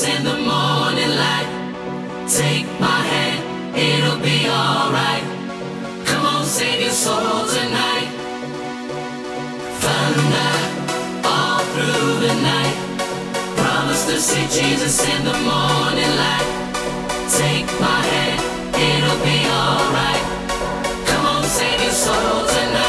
in the morning light. Take my hand, it'll be alright. Come on, save your soul tonight. Thunder all through the night. Promise to see Jesus in the morning light. Take my hand, it'll be alright. Come on, save your soul tonight.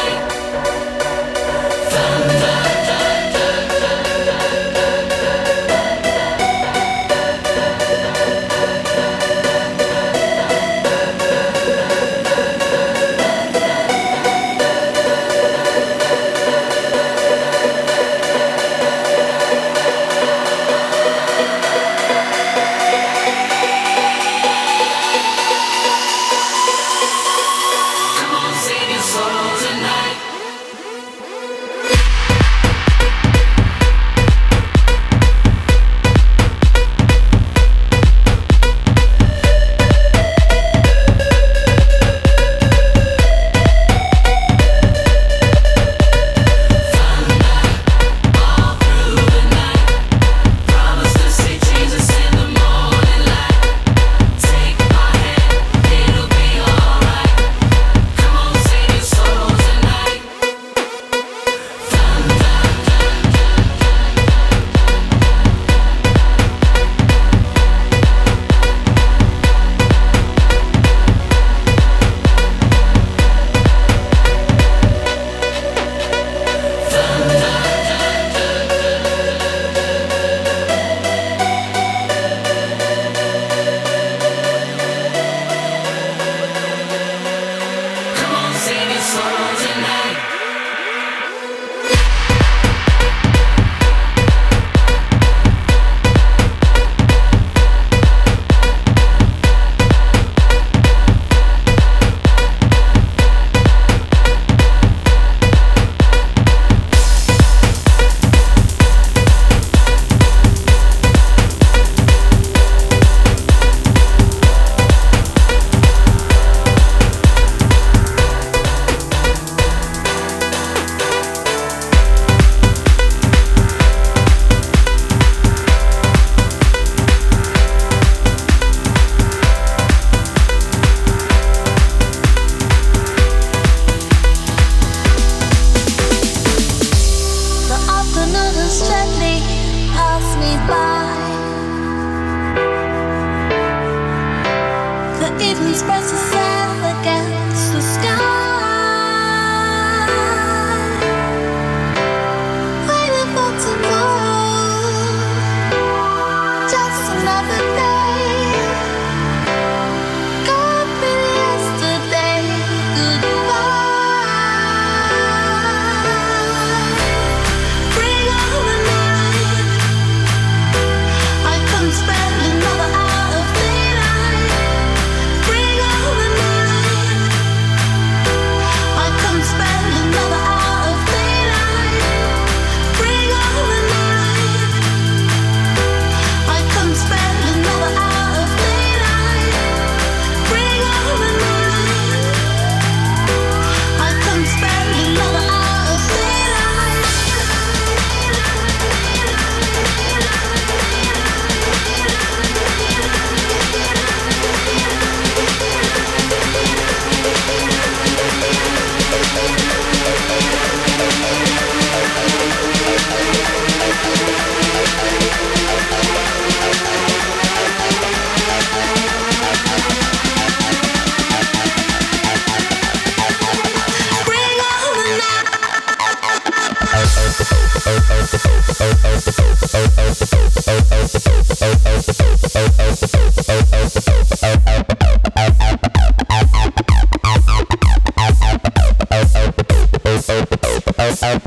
Uh,